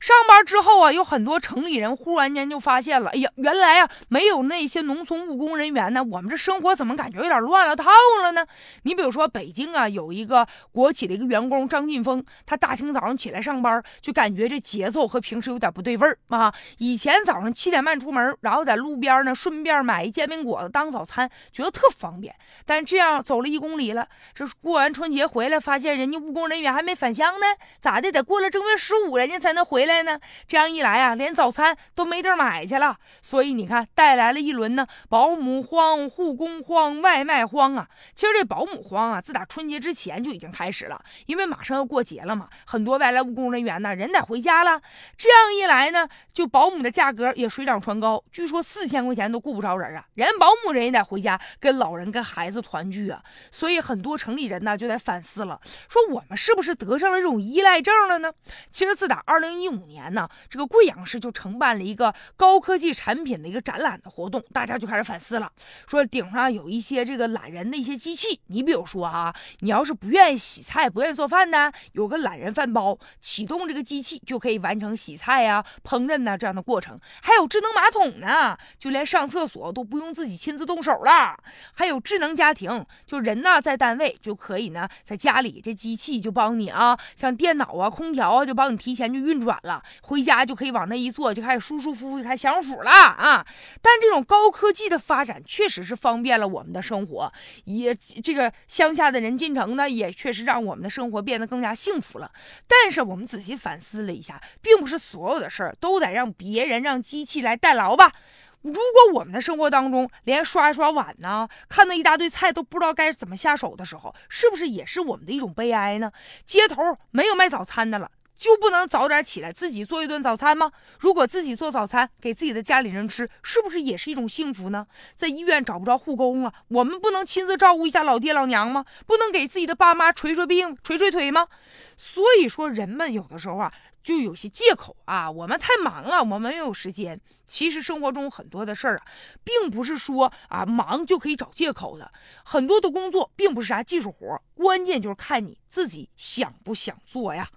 上班之后啊，有很多城里人忽然间就发现了，哎呀，原来啊没有那些农村务工人员呢，我们这生活怎么感觉有点乱了套了呢？你比如说北京啊，有一个国企的一个员工张劲峰，他大清早上起来上班，就感觉这节奏和平时有点不对味儿啊。以前早上七点半出门，然后在路边呢顺便买一煎饼果子当早餐，觉得特方便。但这样走了一公里了，这过完春节回来，发现人家务工人员还没返乡呢，咋的？得过了正月十五，人家才能回来呢。这样一来啊，连早餐都没地儿买去了。所以你看，带来了一轮呢，保姆荒、护工荒、外卖荒啊。其实这保姆荒啊，自打春节之前就已经开始了，因为马上要过节了嘛，很多外来务工人员呢，人得回家了。这样一来呢，就保姆的价格也水涨船高，据说四千块钱都雇不着人啊。人保姆人也得回家跟老人跟孩子团聚啊。所以很多城里人呢，就得反思了，说我们是不是得上了这种依赖症了呢？其实自打二零一五五年呢。这个贵阳市就承办了一个高科技产品的一个展览的活动，大家就开始反思了，说顶上有一些这个懒人的一些机器，你比如说啊，你要是不愿意洗菜、不愿意做饭呢，有个懒人饭包，启动这个机器就可以完成洗菜呀、烹饪呐这样的过程。还有智能马桶呢，就连上厕所都不用自己亲自动手了。还有智能家庭，就人呢在单位就可以呢，在家里这机器就帮你啊，像电脑啊、空调啊，就帮你提前就运转了。了回家就可以往那一坐，就开始舒舒服服就开始享福了啊！但这种高科技的发展确实是方便了我们的生活，也这个乡下的人进城呢，也确实让我们的生活变得更加幸福了。但是我们仔细反思了一下，并不是所有的事儿都得让别人让机器来代劳吧？如果我们的生活当中连刷一刷碗呢，看到一大堆菜都不知道该怎么下手的时候，是不是也是我们的一种悲哀呢？街头没有卖早餐的了。就不能早点起来自己做一顿早餐吗？如果自己做早餐给自己的家里人吃，是不是也是一种幸福呢？在医院找不着护工了，我们不能亲自照顾一下老爹老娘吗？不能给自己的爸妈捶捶病、捶捶腿吗？所以说，人们有的时候啊，就有些借口啊，我们太忙了，我们没有时间。其实生活中很多的事儿啊，并不是说啊忙就可以找借口的。很多的工作并不是啥技术活，关键就是看你自己想不想做呀。